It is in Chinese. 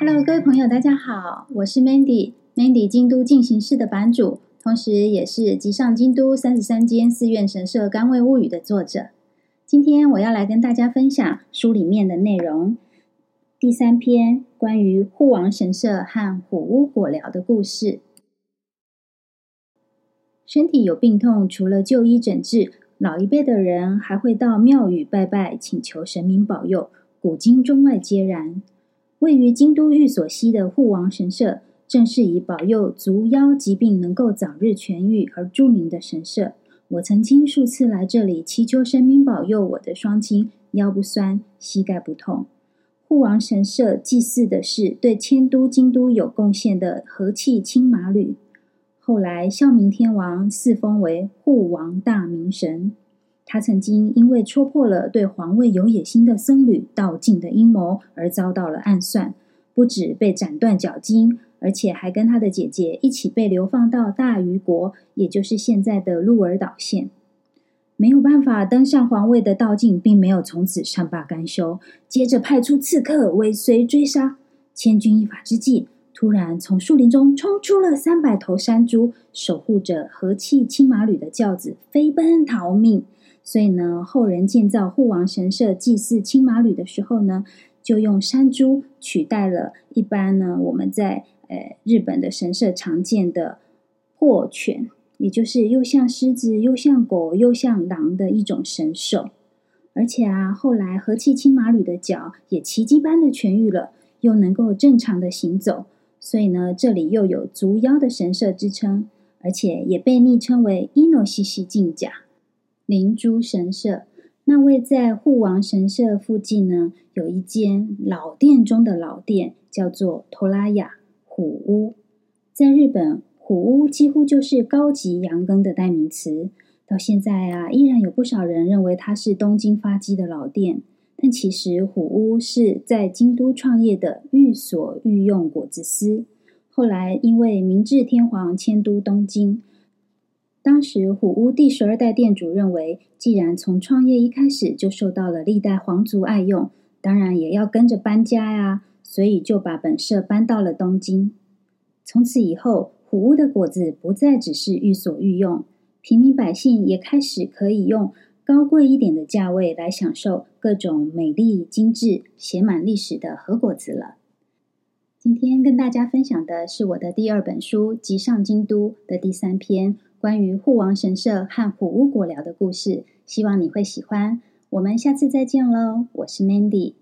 Hello，各位朋友，大家好，我是 Mandy，Mandy 京都进行式的版主，同时也是集上京都三十三间寺院神社甘味物语的作者。今天我要来跟大家分享书里面的内容，第三篇关于护王神社和虎屋果寮的故事。身体有病痛，除了就医诊治，老一辈的人还会到庙宇拜拜，请求神明保佑，古今中外皆然。位于京都御所西的护王神社，正是以保佑足腰疾病能够早日痊愈而著名的神社。我曾经数次来这里祈求神明保佑我的双亲腰不酸、膝盖不痛。护王神社祭祀的是对迁都京都有贡献的和气青马吕。后来，孝明天王赐封为护王大明神。他曾经因为戳破了对皇位有野心的僧侣道静的阴谋，而遭到了暗算，不止被斩断脚筋，而且还跟他的姐姐一起被流放到大隅国，也就是现在的鹿儿岛县。没有办法登上皇位的道静，并没有从此善罢甘休，接着派出刺客尾随追杀，千钧一发之际。突然，从树林中冲出了三百头山猪，守护着和气青马吕的轿子，飞奔逃命。所以呢，后人建造护王神社祭祀青马吕的时候呢，就用山猪取代了一般呢我们在呃日本的神社常见的破犬，也就是又像狮子又像狗又像狼的一种神兽。而且啊，后来和气青马吕的脚也奇迹般的痊愈了，又能够正常的行走。所以呢，这里又有足腰的神社之称，而且也被昵称为伊诺西西镜甲灵珠神社。那位在护王神社附近呢，有一间老店中的老店，叫做托拉雅虎屋。在日本，虎屋几乎就是高级羊羹的代名词。到现在啊，依然有不少人认为它是东京发迹的老店。但其实虎屋是在京都创业的御所御用果子司，后来因为明治天皇迁都东京，当时虎屋第十二代店主认为，既然从创业一开始就受到了历代皇族爱用，当然也要跟着搬家呀，所以就把本社搬到了东京。从此以后，虎屋的果子不再只是御所御用，平民百姓也开始可以用。高贵一点的价位来享受各种美丽、精致、写满历史的核果子了。今天跟大家分享的是我的第二本书《即上京都》的第三篇，关于护王神社和虎屋果寮的故事，希望你会喜欢。我们下次再见喽，我是 Mandy。